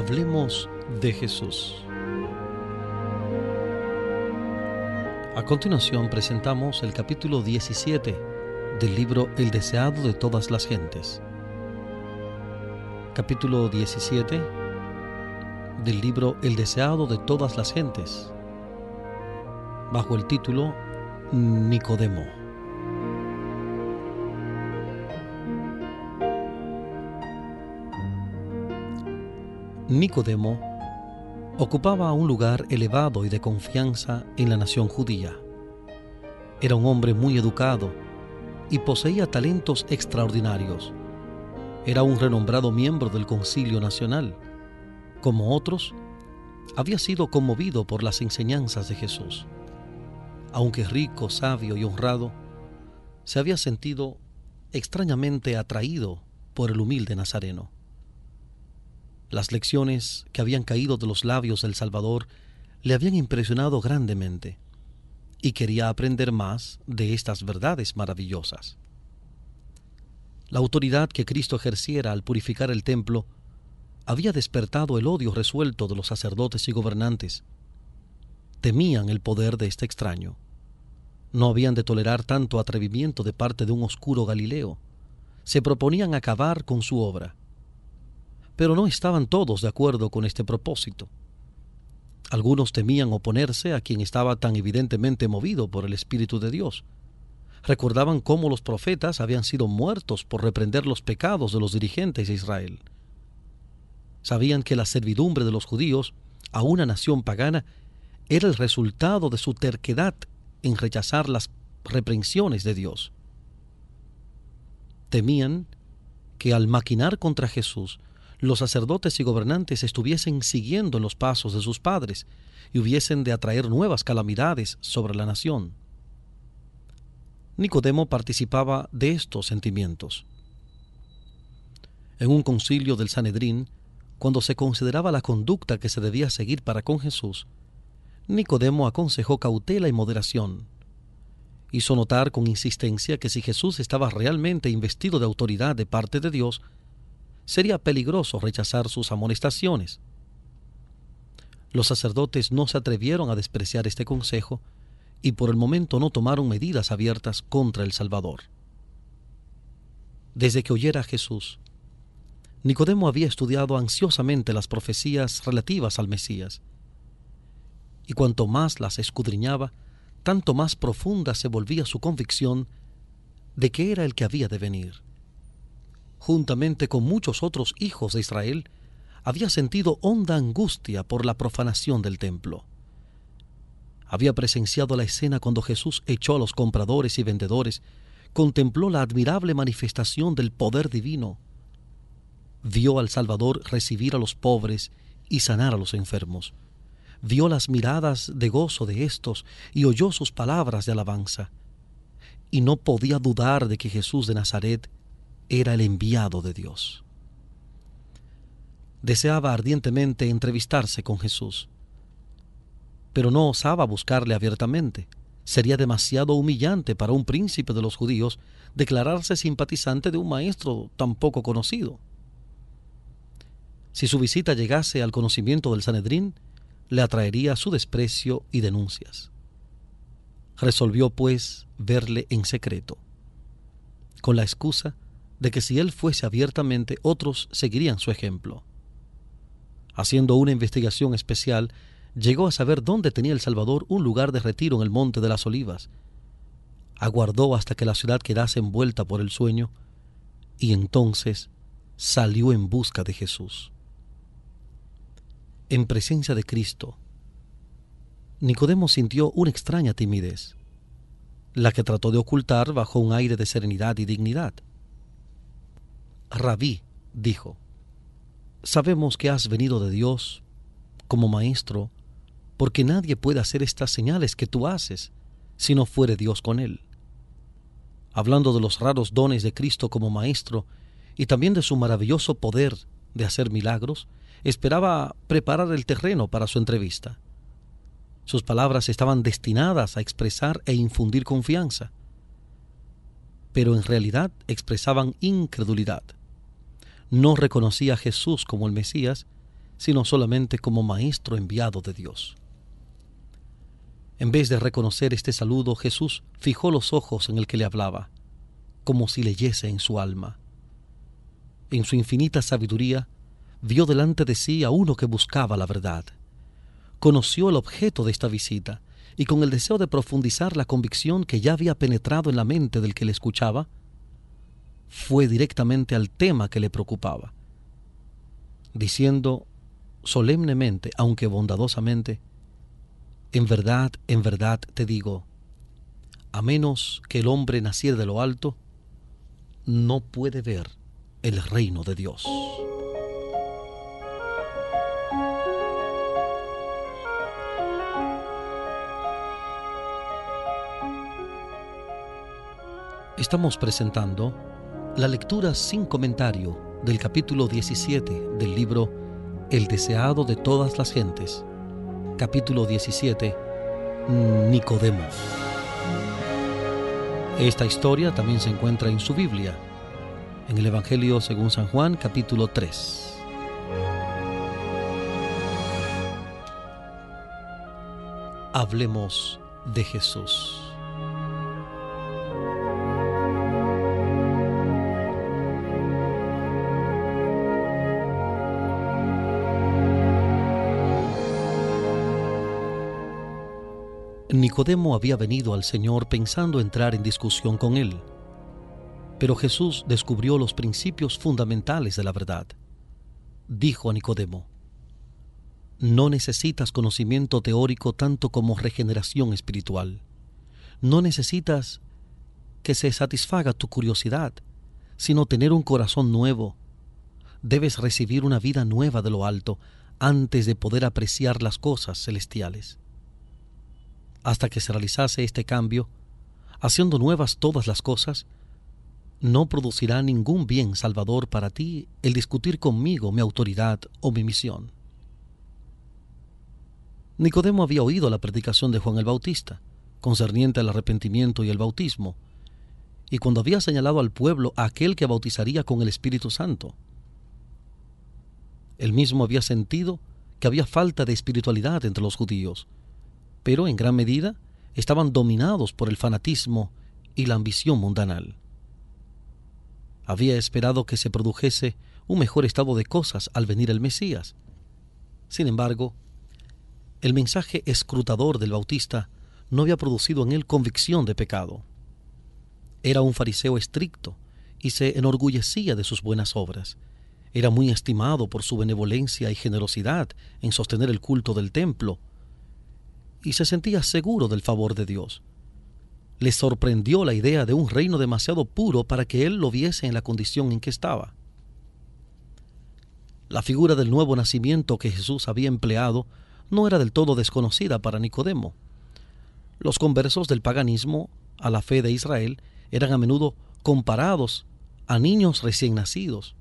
Hablemos de Jesús. A continuación presentamos el capítulo 17 del libro El deseado de todas las gentes. Capítulo 17 del libro El deseado de todas las gentes, bajo el título Nicodemo. Nicodemo ocupaba un lugar elevado y de confianza en la nación judía. Era un hombre muy educado y poseía talentos extraordinarios. Era un renombrado miembro del Concilio Nacional. Como otros, había sido conmovido por las enseñanzas de Jesús. Aunque rico, sabio y honrado, se había sentido extrañamente atraído por el humilde Nazareno. Las lecciones que habían caído de los labios del Salvador le habían impresionado grandemente y quería aprender más de estas verdades maravillosas. La autoridad que Cristo ejerciera al purificar el templo había despertado el odio resuelto de los sacerdotes y gobernantes. Temían el poder de este extraño. No habían de tolerar tanto atrevimiento de parte de un oscuro Galileo. Se proponían acabar con su obra pero no estaban todos de acuerdo con este propósito. Algunos temían oponerse a quien estaba tan evidentemente movido por el Espíritu de Dios. Recordaban cómo los profetas habían sido muertos por reprender los pecados de los dirigentes de Israel. Sabían que la servidumbre de los judíos a una nación pagana era el resultado de su terquedad en rechazar las reprensiones de Dios. Temían que al maquinar contra Jesús los sacerdotes y gobernantes estuviesen siguiendo en los pasos de sus padres y hubiesen de atraer nuevas calamidades sobre la nación. Nicodemo participaba de estos sentimientos. En un concilio del Sanedrín, cuando se consideraba la conducta que se debía seguir para con Jesús, Nicodemo aconsejó cautela y moderación. Hizo notar con insistencia que si Jesús estaba realmente investido de autoridad de parte de Dios, sería peligroso rechazar sus amonestaciones. Los sacerdotes no se atrevieron a despreciar este consejo y por el momento no tomaron medidas abiertas contra el Salvador. Desde que oyera a Jesús, Nicodemo había estudiado ansiosamente las profecías relativas al Mesías, y cuanto más las escudriñaba, tanto más profunda se volvía su convicción de que era el que había de venir juntamente con muchos otros hijos de Israel, había sentido honda angustia por la profanación del templo. Había presenciado la escena cuando Jesús echó a los compradores y vendedores, contempló la admirable manifestación del poder divino, vio al Salvador recibir a los pobres y sanar a los enfermos, vio las miradas de gozo de éstos y oyó sus palabras de alabanza, y no podía dudar de que Jesús de Nazaret era el enviado de Dios. Deseaba ardientemente entrevistarse con Jesús, pero no osaba buscarle abiertamente. Sería demasiado humillante para un príncipe de los judíos declararse simpatizante de un maestro tan poco conocido. Si su visita llegase al conocimiento del Sanedrín, le atraería su desprecio y denuncias. Resolvió, pues, verle en secreto, con la excusa de que si él fuese abiertamente, otros seguirían su ejemplo. Haciendo una investigación especial, llegó a saber dónde tenía el Salvador un lugar de retiro en el Monte de las Olivas. Aguardó hasta que la ciudad quedase envuelta por el sueño, y entonces salió en busca de Jesús. En presencia de Cristo, Nicodemo sintió una extraña timidez, la que trató de ocultar bajo un aire de serenidad y dignidad. Rabí dijo, sabemos que has venido de Dios como maestro, porque nadie puede hacer estas señales que tú haces si no fuere Dios con él. Hablando de los raros dones de Cristo como maestro y también de su maravilloso poder de hacer milagros, esperaba preparar el terreno para su entrevista. Sus palabras estaban destinadas a expresar e infundir confianza, pero en realidad expresaban incredulidad no reconocía a Jesús como el Mesías, sino solamente como maestro enviado de Dios. En vez de reconocer este saludo, Jesús fijó los ojos en el que le hablaba, como si leyese en su alma. En su infinita sabiduría, vio delante de sí a uno que buscaba la verdad. Conoció el objeto de esta visita y con el deseo de profundizar la convicción que ya había penetrado en la mente del que le escuchaba, fue directamente al tema que le preocupaba, diciendo solemnemente, aunque bondadosamente, en verdad, en verdad te digo, a menos que el hombre naciera de lo alto, no puede ver el reino de Dios. Estamos presentando la lectura sin comentario del capítulo 17 del libro El deseado de todas las gentes capítulo 17, Nicodemo. Esta historia también se encuentra en su Biblia, en el Evangelio según San Juan, capítulo 3. Hablemos de Jesús. Nicodemo había venido al Señor pensando entrar en discusión con él, pero Jesús descubrió los principios fundamentales de la verdad. Dijo a Nicodemo, no necesitas conocimiento teórico tanto como regeneración espiritual. No necesitas que se satisfaga tu curiosidad, sino tener un corazón nuevo. Debes recibir una vida nueva de lo alto antes de poder apreciar las cosas celestiales hasta que se realizase este cambio, haciendo nuevas todas las cosas, no producirá ningún bien salvador para ti el discutir conmigo mi autoridad o mi misión. Nicodemo había oído la predicación de Juan el Bautista, concerniente al arrepentimiento y el bautismo, y cuando había señalado al pueblo a aquel que bautizaría con el Espíritu Santo. Él mismo había sentido que había falta de espiritualidad entre los judíos, pero en gran medida estaban dominados por el fanatismo y la ambición mundanal. Había esperado que se produjese un mejor estado de cosas al venir el Mesías. Sin embargo, el mensaje escrutador del Bautista no había producido en él convicción de pecado. Era un fariseo estricto y se enorgullecía de sus buenas obras. Era muy estimado por su benevolencia y generosidad en sostener el culto del templo y se sentía seguro del favor de Dios. Le sorprendió la idea de un reino demasiado puro para que él lo viese en la condición en que estaba. La figura del nuevo nacimiento que Jesús había empleado no era del todo desconocida para Nicodemo. Los conversos del paganismo a la fe de Israel eran a menudo comparados a niños recién nacidos.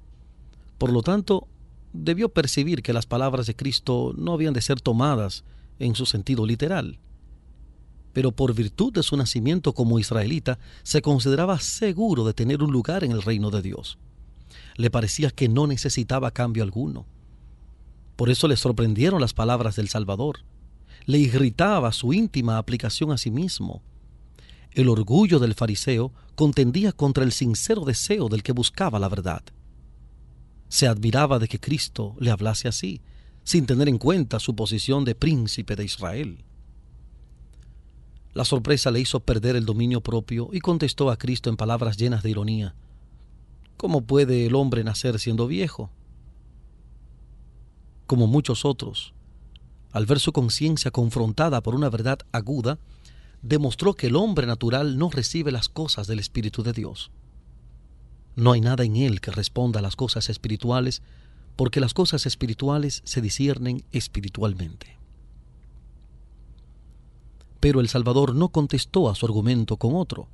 Por lo tanto, debió percibir que las palabras de Cristo no habían de ser tomadas en su sentido literal. Pero por virtud de su nacimiento como israelita, se consideraba seguro de tener un lugar en el reino de Dios. Le parecía que no necesitaba cambio alguno. Por eso le sorprendieron las palabras del Salvador. Le irritaba su íntima aplicación a sí mismo. El orgullo del fariseo contendía contra el sincero deseo del que buscaba la verdad. Se admiraba de que Cristo le hablase así, sin tener en cuenta su posición de príncipe de Israel. La sorpresa le hizo perder el dominio propio y contestó a Cristo en palabras llenas de ironía. ¿Cómo puede el hombre nacer siendo viejo? Como muchos otros, al ver su conciencia confrontada por una verdad aguda, demostró que el hombre natural no recibe las cosas del Espíritu de Dios. No hay nada en él que responda a las cosas espirituales porque las cosas espirituales se disciernen espiritualmente. Pero el Salvador no contestó a su argumento con otro.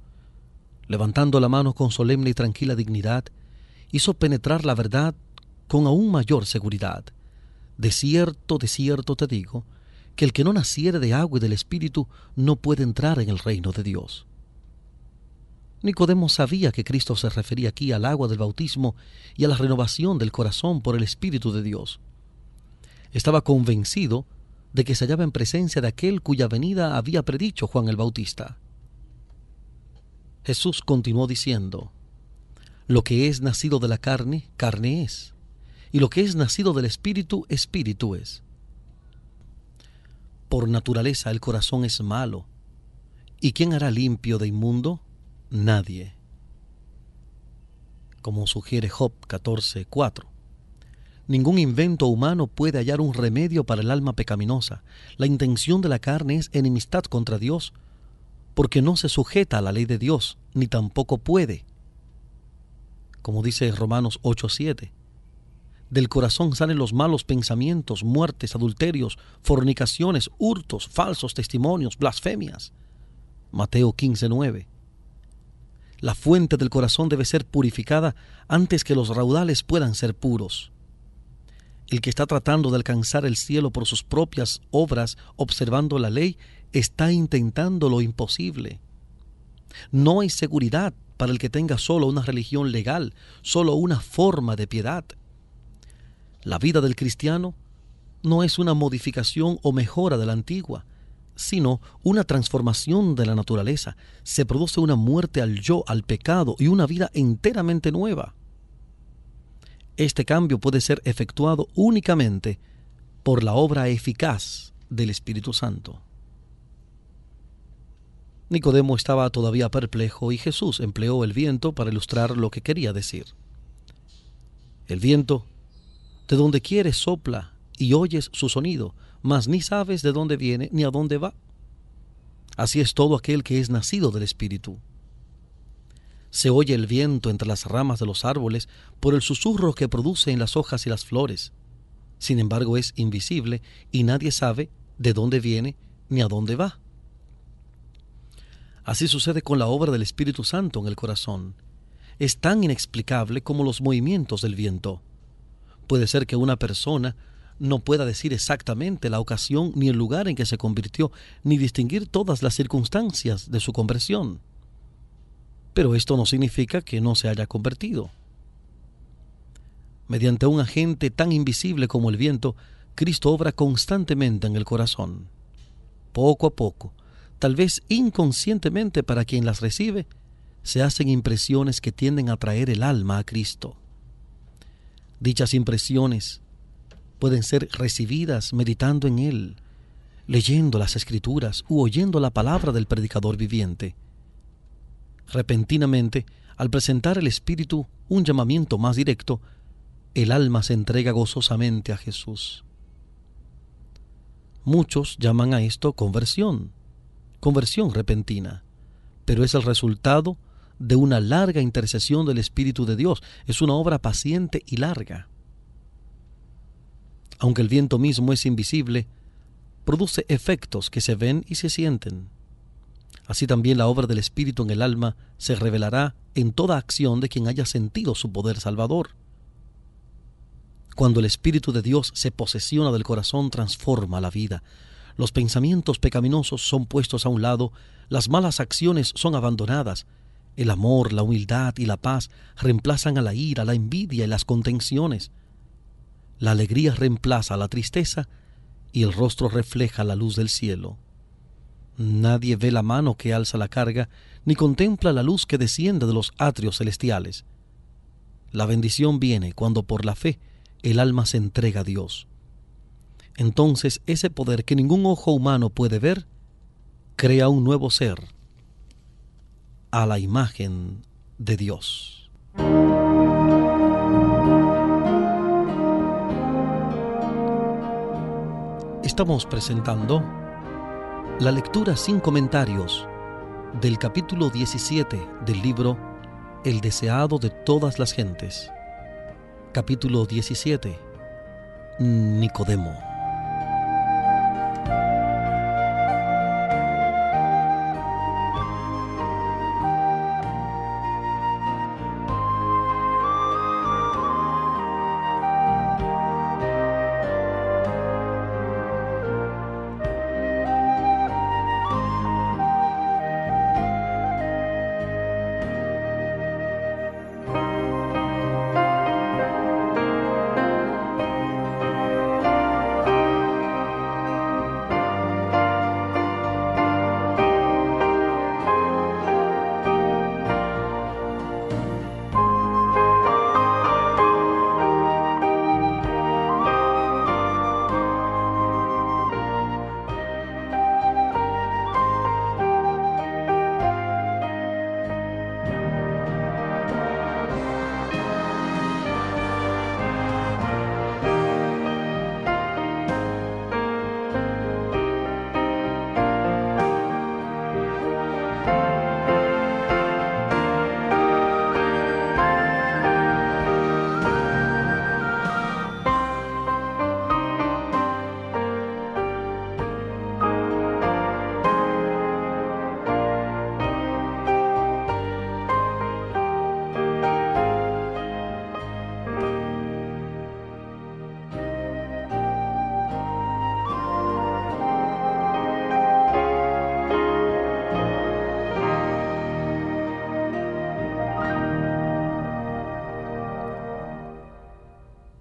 Levantando la mano con solemne y tranquila dignidad, hizo penetrar la verdad con aún mayor seguridad. De cierto, de cierto te digo, que el que no naciere de agua y del Espíritu no puede entrar en el reino de Dios. Nicodemo sabía que Cristo se refería aquí al agua del bautismo y a la renovación del corazón por el Espíritu de Dios. Estaba convencido de que se hallaba en presencia de aquel cuya venida había predicho Juan el Bautista. Jesús continuó diciendo, Lo que es nacido de la carne, carne es, y lo que es nacido del Espíritu, Espíritu es. Por naturaleza el corazón es malo, ¿y quién hará limpio de inmundo? Nadie. Como sugiere Job 14:4. Ningún invento humano puede hallar un remedio para el alma pecaminosa. La intención de la carne es enemistad contra Dios, porque no se sujeta a la ley de Dios, ni tampoco puede. Como dice Romanos 8:7, del corazón salen los malos pensamientos, muertes, adulterios, fornicaciones, hurtos, falsos testimonios, blasfemias. Mateo 15:9. La fuente del corazón debe ser purificada antes que los raudales puedan ser puros. El que está tratando de alcanzar el cielo por sus propias obras, observando la ley, está intentando lo imposible. No hay seguridad para el que tenga solo una religión legal, solo una forma de piedad. La vida del cristiano no es una modificación o mejora de la antigua, sino una transformación de la naturaleza. Se produce una muerte al yo, al pecado y una vida enteramente nueva. Este cambio puede ser efectuado únicamente por la obra eficaz del Espíritu Santo. Nicodemo estaba todavía perplejo y Jesús empleó el viento para ilustrar lo que quería decir. El viento, de donde quiere, sopla y oyes su sonido, mas ni sabes de dónde viene ni a dónde va. Así es todo aquel que es nacido del Espíritu. Se oye el viento entre las ramas de los árboles por el susurro que produce en las hojas y las flores. Sin embargo, es invisible y nadie sabe de dónde viene ni a dónde va. Así sucede con la obra del Espíritu Santo en el corazón. Es tan inexplicable como los movimientos del viento. Puede ser que una persona no pueda decir exactamente la ocasión ni el lugar en que se convirtió, ni distinguir todas las circunstancias de su conversión pero esto no significa que no se haya convertido. Mediante un agente tan invisible como el viento, Cristo obra constantemente en el corazón. Poco a poco, tal vez inconscientemente para quien las recibe, se hacen impresiones que tienden a traer el alma a Cristo. Dichas impresiones pueden ser recibidas meditando en Él, leyendo las escrituras u oyendo la palabra del predicador viviente. Repentinamente, al presentar el Espíritu un llamamiento más directo, el alma se entrega gozosamente a Jesús. Muchos llaman a esto conversión, conversión repentina, pero es el resultado de una larga intercesión del Espíritu de Dios, es una obra paciente y larga. Aunque el viento mismo es invisible, produce efectos que se ven y se sienten. Así también la obra del Espíritu en el alma se revelará en toda acción de quien haya sentido su poder salvador. Cuando el Espíritu de Dios se posesiona del corazón, transforma la vida. Los pensamientos pecaminosos son puestos a un lado, las malas acciones son abandonadas, el amor, la humildad y la paz reemplazan a la ira, la envidia y las contenciones. La alegría reemplaza la tristeza y el rostro refleja la luz del cielo. Nadie ve la mano que alza la carga, ni contempla la luz que desciende de los atrios celestiales. La bendición viene cuando por la fe el alma se entrega a Dios. Entonces ese poder que ningún ojo humano puede ver, crea un nuevo ser a la imagen de Dios. Estamos presentando la lectura sin comentarios del capítulo 17 del libro El deseado de todas las gentes. Capítulo 17. Nicodemo.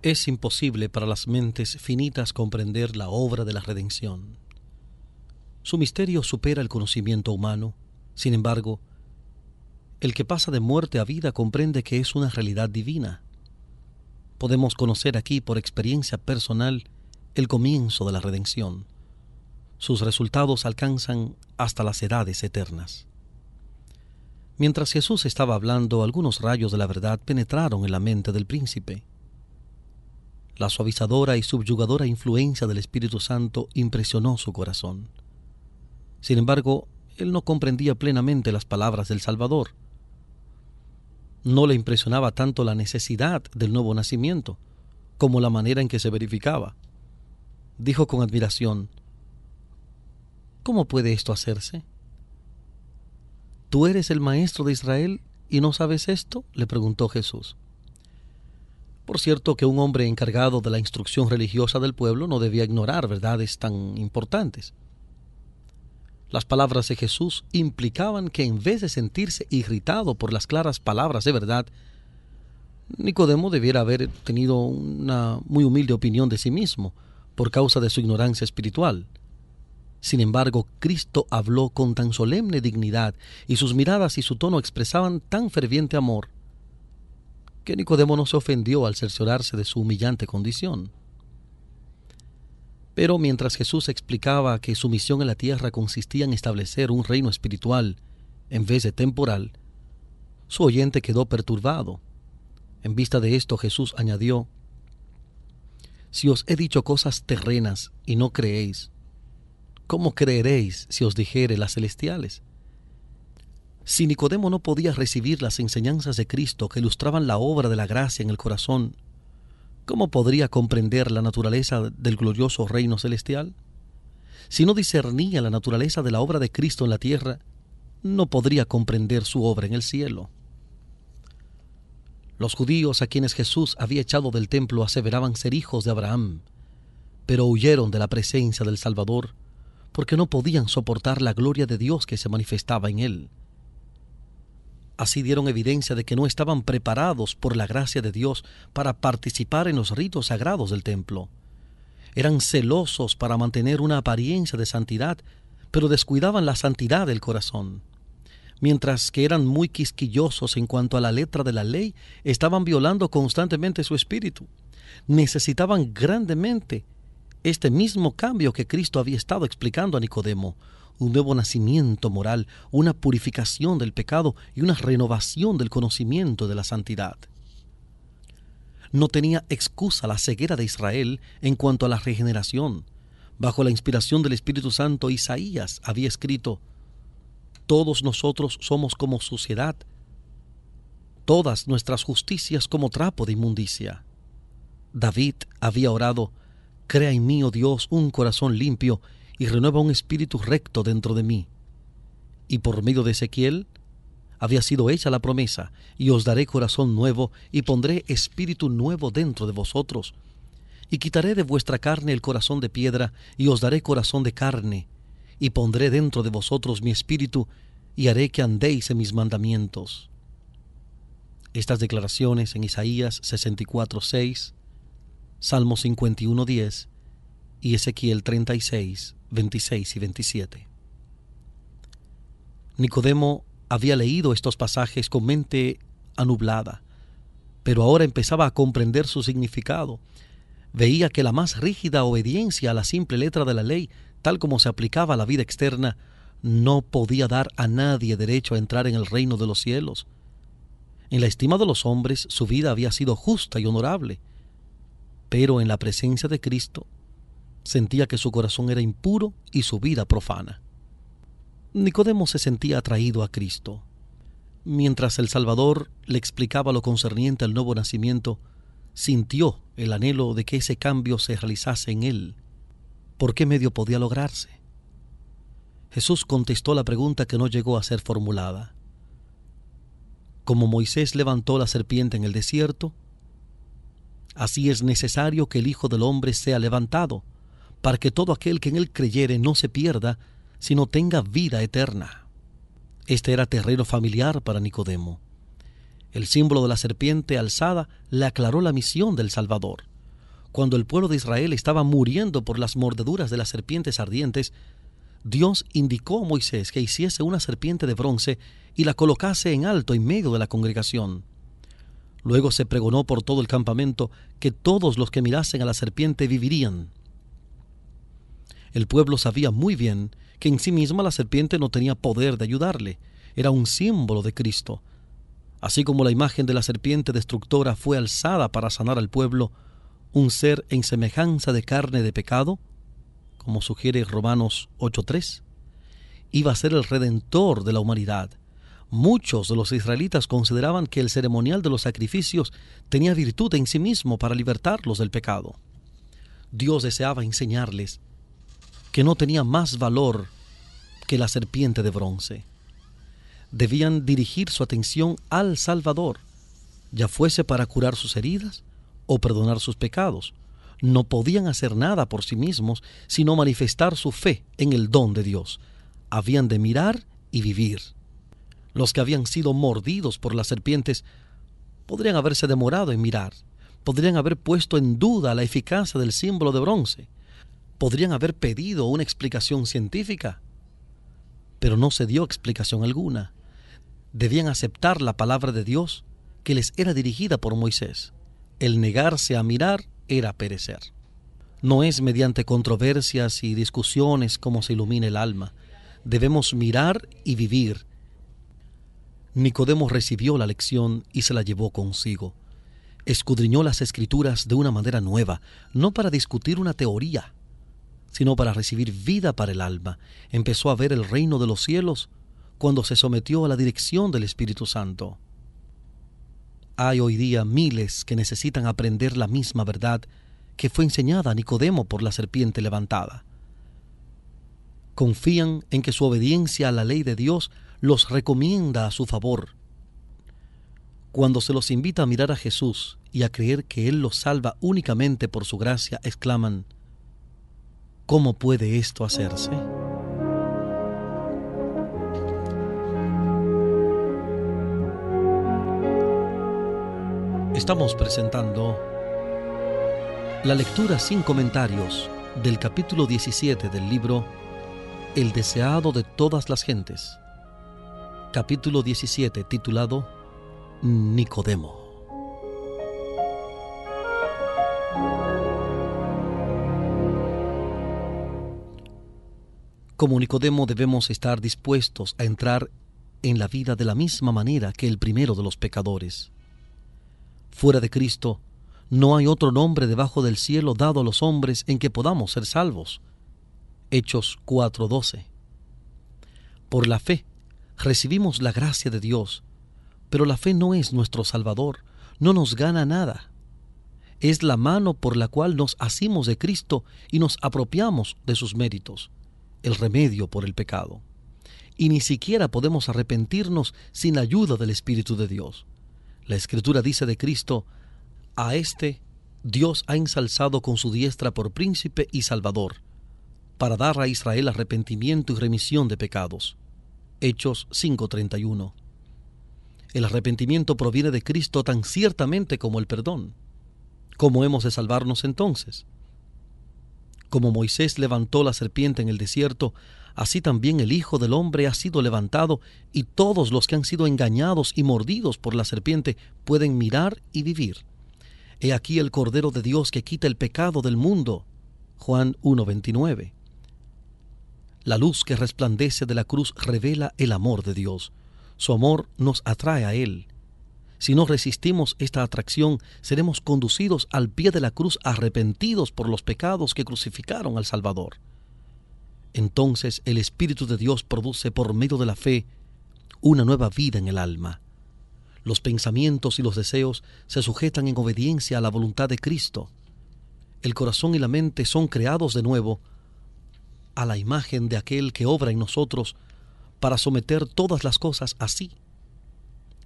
Es imposible para las mentes finitas comprender la obra de la redención. Su misterio supera el conocimiento humano. Sin embargo, el que pasa de muerte a vida comprende que es una realidad divina. Podemos conocer aquí por experiencia personal el comienzo de la redención. Sus resultados alcanzan hasta las edades eternas. Mientras Jesús estaba hablando, algunos rayos de la verdad penetraron en la mente del príncipe. La suavizadora y subyugadora influencia del Espíritu Santo impresionó su corazón. Sin embargo, él no comprendía plenamente las palabras del Salvador. No le impresionaba tanto la necesidad del nuevo nacimiento como la manera en que se verificaba. Dijo con admiración, ¿Cómo puede esto hacerse? ¿Tú eres el maestro de Israel y no sabes esto? le preguntó Jesús. Por cierto que un hombre encargado de la instrucción religiosa del pueblo no debía ignorar verdades tan importantes. Las palabras de Jesús implicaban que en vez de sentirse irritado por las claras palabras de verdad, Nicodemo debiera haber tenido una muy humilde opinión de sí mismo por causa de su ignorancia espiritual. Sin embargo, Cristo habló con tan solemne dignidad y sus miradas y su tono expresaban tan ferviente amor que Nicodemo no se ofendió al cerciorarse de su humillante condición. Pero mientras Jesús explicaba que su misión en la tierra consistía en establecer un reino espiritual en vez de temporal, su oyente quedó perturbado. En vista de esto Jesús añadió, Si os he dicho cosas terrenas y no creéis, ¿cómo creeréis si os dijere las celestiales? Si Nicodemo no podía recibir las enseñanzas de Cristo que ilustraban la obra de la gracia en el corazón, ¿cómo podría comprender la naturaleza del glorioso reino celestial? Si no discernía la naturaleza de la obra de Cristo en la tierra, no podría comprender su obra en el cielo. Los judíos a quienes Jesús había echado del templo aseveraban ser hijos de Abraham, pero huyeron de la presencia del Salvador porque no podían soportar la gloria de Dios que se manifestaba en él. Así dieron evidencia de que no estaban preparados por la gracia de Dios para participar en los ritos sagrados del templo. Eran celosos para mantener una apariencia de santidad, pero descuidaban la santidad del corazón. Mientras que eran muy quisquillosos en cuanto a la letra de la ley, estaban violando constantemente su espíritu. Necesitaban grandemente este mismo cambio que Cristo había estado explicando a Nicodemo, un nuevo nacimiento moral, una purificación del pecado y una renovación del conocimiento de la santidad. No tenía excusa la ceguera de Israel en cuanto a la regeneración. Bajo la inspiración del Espíritu Santo, Isaías había escrito, Todos nosotros somos como suciedad, todas nuestras justicias como trapo de inmundicia. David había orado, Crea en mí, oh Dios, un corazón limpio y renueva un espíritu recto dentro de mí. Y por medio de Ezequiel había sido hecha la promesa, y os daré corazón nuevo, y pondré espíritu nuevo dentro de vosotros. Y quitaré de vuestra carne el corazón de piedra, y os daré corazón de carne, y pondré dentro de vosotros mi espíritu, y haré que andéis en mis mandamientos. Estas declaraciones en Isaías 64.6, Salmo 51.10 y Ezequiel 36, 26 y 27. Nicodemo había leído estos pasajes con mente anublada, pero ahora empezaba a comprender su significado. Veía que la más rígida obediencia a la simple letra de la ley, tal como se aplicaba a la vida externa, no podía dar a nadie derecho a entrar en el reino de los cielos. En la estima de los hombres su vida había sido justa y honorable, pero en la presencia de Cristo sentía que su corazón era impuro y su vida profana. Nicodemo se sentía atraído a Cristo. Mientras el Salvador le explicaba lo concerniente al nuevo nacimiento, sintió el anhelo de que ese cambio se realizase en él. ¿Por qué medio podía lograrse? Jesús contestó la pregunta que no llegó a ser formulada. Como Moisés levantó la serpiente en el desierto, así es necesario que el Hijo del Hombre sea levantado, para que todo aquel que en él creyere no se pierda, sino tenga vida eterna. Este era terreno familiar para Nicodemo. El símbolo de la serpiente alzada le aclaró la misión del Salvador. cuando el pueblo de Israel estaba muriendo por las mordeduras de las serpientes ardientes, Dios indicó a Moisés que hiciese una serpiente de bronce y la colocase en alto en medio de la congregación. Luego se pregonó por todo el campamento que todos los que mirasen a la serpiente vivirían. El pueblo sabía muy bien que en sí misma la serpiente no tenía poder de ayudarle, era un símbolo de Cristo. Así como la imagen de la serpiente destructora fue alzada para sanar al pueblo, un ser en semejanza de carne de pecado, como sugiere Romanos 8.3, iba a ser el redentor de la humanidad, Muchos de los israelitas consideraban que el ceremonial de los sacrificios tenía virtud en sí mismo para libertarlos del pecado. Dios deseaba enseñarles que no tenía más valor que la serpiente de bronce. Debían dirigir su atención al Salvador, ya fuese para curar sus heridas o perdonar sus pecados. No podían hacer nada por sí mismos, sino manifestar su fe en el don de Dios. Habían de mirar y vivir. Los que habían sido mordidos por las serpientes podrían haberse demorado en mirar, podrían haber puesto en duda la eficacia del símbolo de bronce, podrían haber pedido una explicación científica, pero no se dio explicación alguna. Debían aceptar la palabra de Dios que les era dirigida por Moisés. El negarse a mirar era perecer. No es mediante controversias y discusiones como se ilumina el alma. Debemos mirar y vivir Nicodemo recibió la lección y se la llevó consigo. Escudriñó las escrituras de una manera nueva, no para discutir una teoría, sino para recibir vida para el alma. Empezó a ver el reino de los cielos cuando se sometió a la dirección del Espíritu Santo. Hay hoy día miles que necesitan aprender la misma verdad que fue enseñada a Nicodemo por la serpiente levantada. Confían en que su obediencia a la ley de Dios los recomienda a su favor. Cuando se los invita a mirar a Jesús y a creer que Él los salva únicamente por su gracia, exclaman, ¿cómo puede esto hacerse? Estamos presentando la lectura sin comentarios del capítulo 17 del libro El deseado de todas las gentes capítulo 17, titulado Nicodemo. Como Nicodemo debemos estar dispuestos a entrar en la vida de la misma manera que el primero de los pecadores. Fuera de Cristo, no hay otro nombre debajo del cielo dado a los hombres en que podamos ser salvos. Hechos 4:12. Por la fe, recibimos la gracia de Dios, pero la fe no es nuestro Salvador, no nos gana nada. Es la mano por la cual nos asimos de Cristo y nos apropiamos de sus méritos, el remedio por el pecado. Y ni siquiera podemos arrepentirnos sin ayuda del Espíritu de Dios. La Escritura dice de Cristo, a éste Dios ha ensalzado con su diestra por príncipe y salvador, para dar a Israel arrepentimiento y remisión de pecados. Hechos 5:31. El arrepentimiento proviene de Cristo tan ciertamente como el perdón. ¿Cómo hemos de salvarnos entonces? Como Moisés levantó la serpiente en el desierto, así también el Hijo del Hombre ha sido levantado, y todos los que han sido engañados y mordidos por la serpiente pueden mirar y vivir. He aquí el Cordero de Dios que quita el pecado del mundo. Juan 1:29. La luz que resplandece de la cruz revela el amor de Dios. Su amor nos atrae a Él. Si no resistimos esta atracción, seremos conducidos al pie de la cruz arrepentidos por los pecados que crucificaron al Salvador. Entonces el Espíritu de Dios produce por medio de la fe una nueva vida en el alma. Los pensamientos y los deseos se sujetan en obediencia a la voluntad de Cristo. El corazón y la mente son creados de nuevo a la imagen de aquel que obra en nosotros para someter todas las cosas así.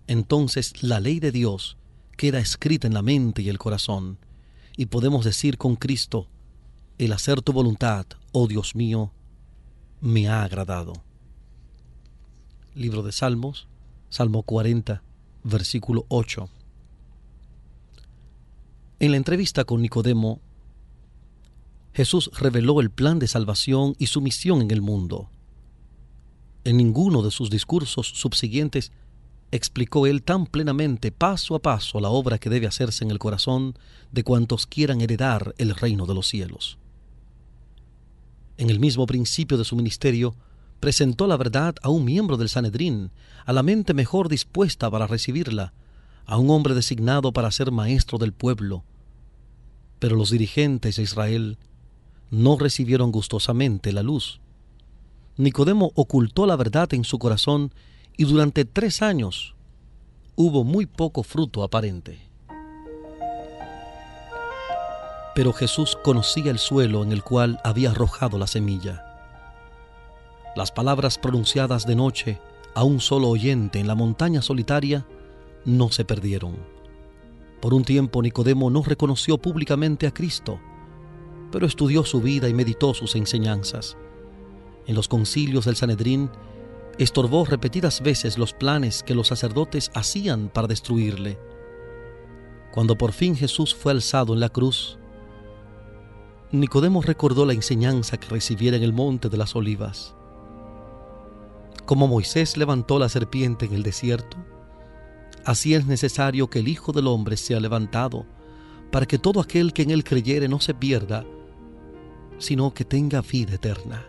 Entonces la ley de Dios queda escrita en la mente y el corazón, y podemos decir con Cristo, el hacer tu voluntad, oh Dios mío, me ha agradado. Libro de Salmos, Salmo 40, versículo 8. En la entrevista con Nicodemo, Jesús reveló el plan de salvación y su misión en el mundo. En ninguno de sus discursos subsiguientes explicó él tan plenamente paso a paso la obra que debe hacerse en el corazón de cuantos quieran heredar el reino de los cielos. En el mismo principio de su ministerio, presentó la verdad a un miembro del Sanedrín, a la mente mejor dispuesta para recibirla, a un hombre designado para ser maestro del pueblo. Pero los dirigentes de Israel no recibieron gustosamente la luz. Nicodemo ocultó la verdad en su corazón y durante tres años hubo muy poco fruto aparente. Pero Jesús conocía el suelo en el cual había arrojado la semilla. Las palabras pronunciadas de noche a un solo oyente en la montaña solitaria no se perdieron. Por un tiempo Nicodemo no reconoció públicamente a Cristo, pero estudió su vida y meditó sus enseñanzas. En los concilios del Sanedrín estorbó repetidas veces los planes que los sacerdotes hacían para destruirle. Cuando por fin Jesús fue alzado en la cruz, Nicodemo recordó la enseñanza que recibiera en el monte de las olivas. Como Moisés levantó la serpiente en el desierto, así es necesario que el Hijo del Hombre sea levantado, para que todo aquel que en él creyere no se pierda, sino que tenga vida eterna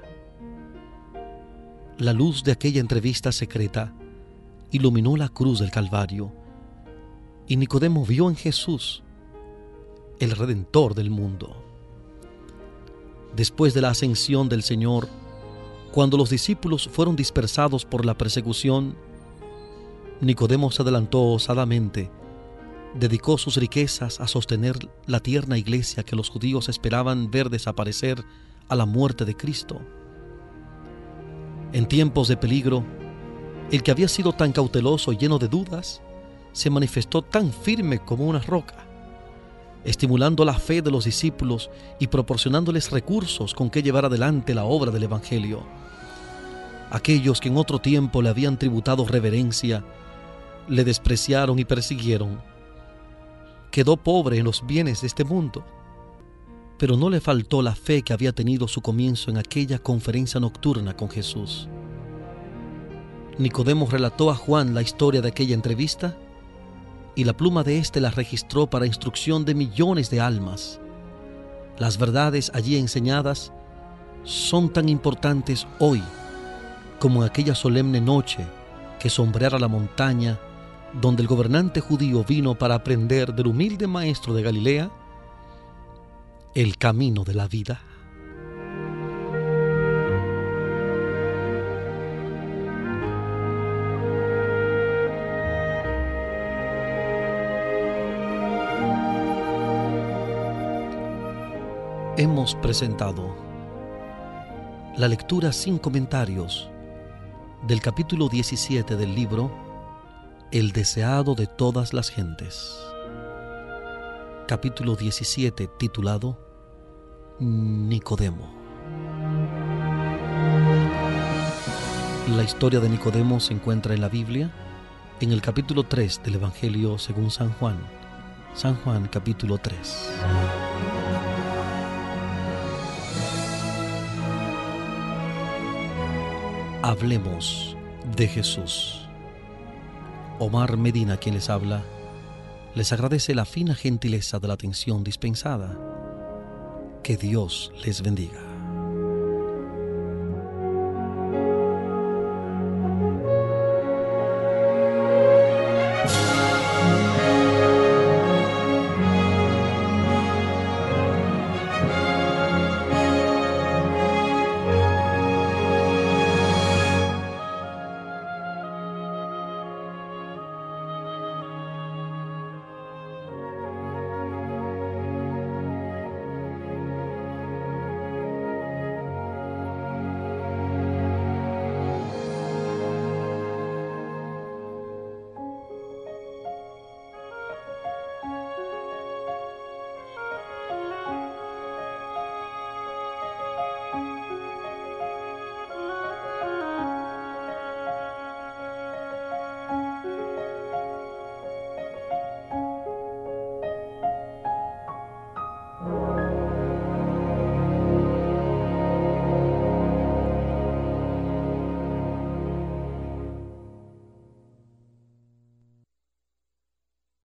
la luz de aquella entrevista secreta iluminó la cruz del Calvario y Nicodemo vio en Jesús el Redentor del mundo. Después de la ascensión del Señor, cuando los discípulos fueron dispersados por la persecución, Nicodemo se adelantó osadamente, dedicó sus riquezas a sostener la tierna iglesia que los judíos esperaban ver desaparecer a la muerte de Cristo. En tiempos de peligro, el que había sido tan cauteloso y lleno de dudas, se manifestó tan firme como una roca, estimulando la fe de los discípulos y proporcionándoles recursos con que llevar adelante la obra del Evangelio. Aquellos que en otro tiempo le habían tributado reverencia, le despreciaron y persiguieron. Quedó pobre en los bienes de este mundo pero no le faltó la fe que había tenido su comienzo en aquella conferencia nocturna con Jesús. Nicodemo relató a Juan la historia de aquella entrevista y la pluma de éste la registró para instrucción de millones de almas. Las verdades allí enseñadas son tan importantes hoy como en aquella solemne noche que sombreara la montaña donde el gobernante judío vino para aprender del humilde maestro de Galilea el camino de la vida. Hemos presentado la lectura sin comentarios del capítulo 17 del libro El deseado de todas las gentes capítulo 17 titulado Nicodemo. La historia de Nicodemo se encuentra en la Biblia, en el capítulo 3 del Evangelio según San Juan. San Juan capítulo 3. Hablemos de Jesús. Omar Medina quien les habla les agradece la fina gentileza de la atención dispensada. Que Dios les bendiga.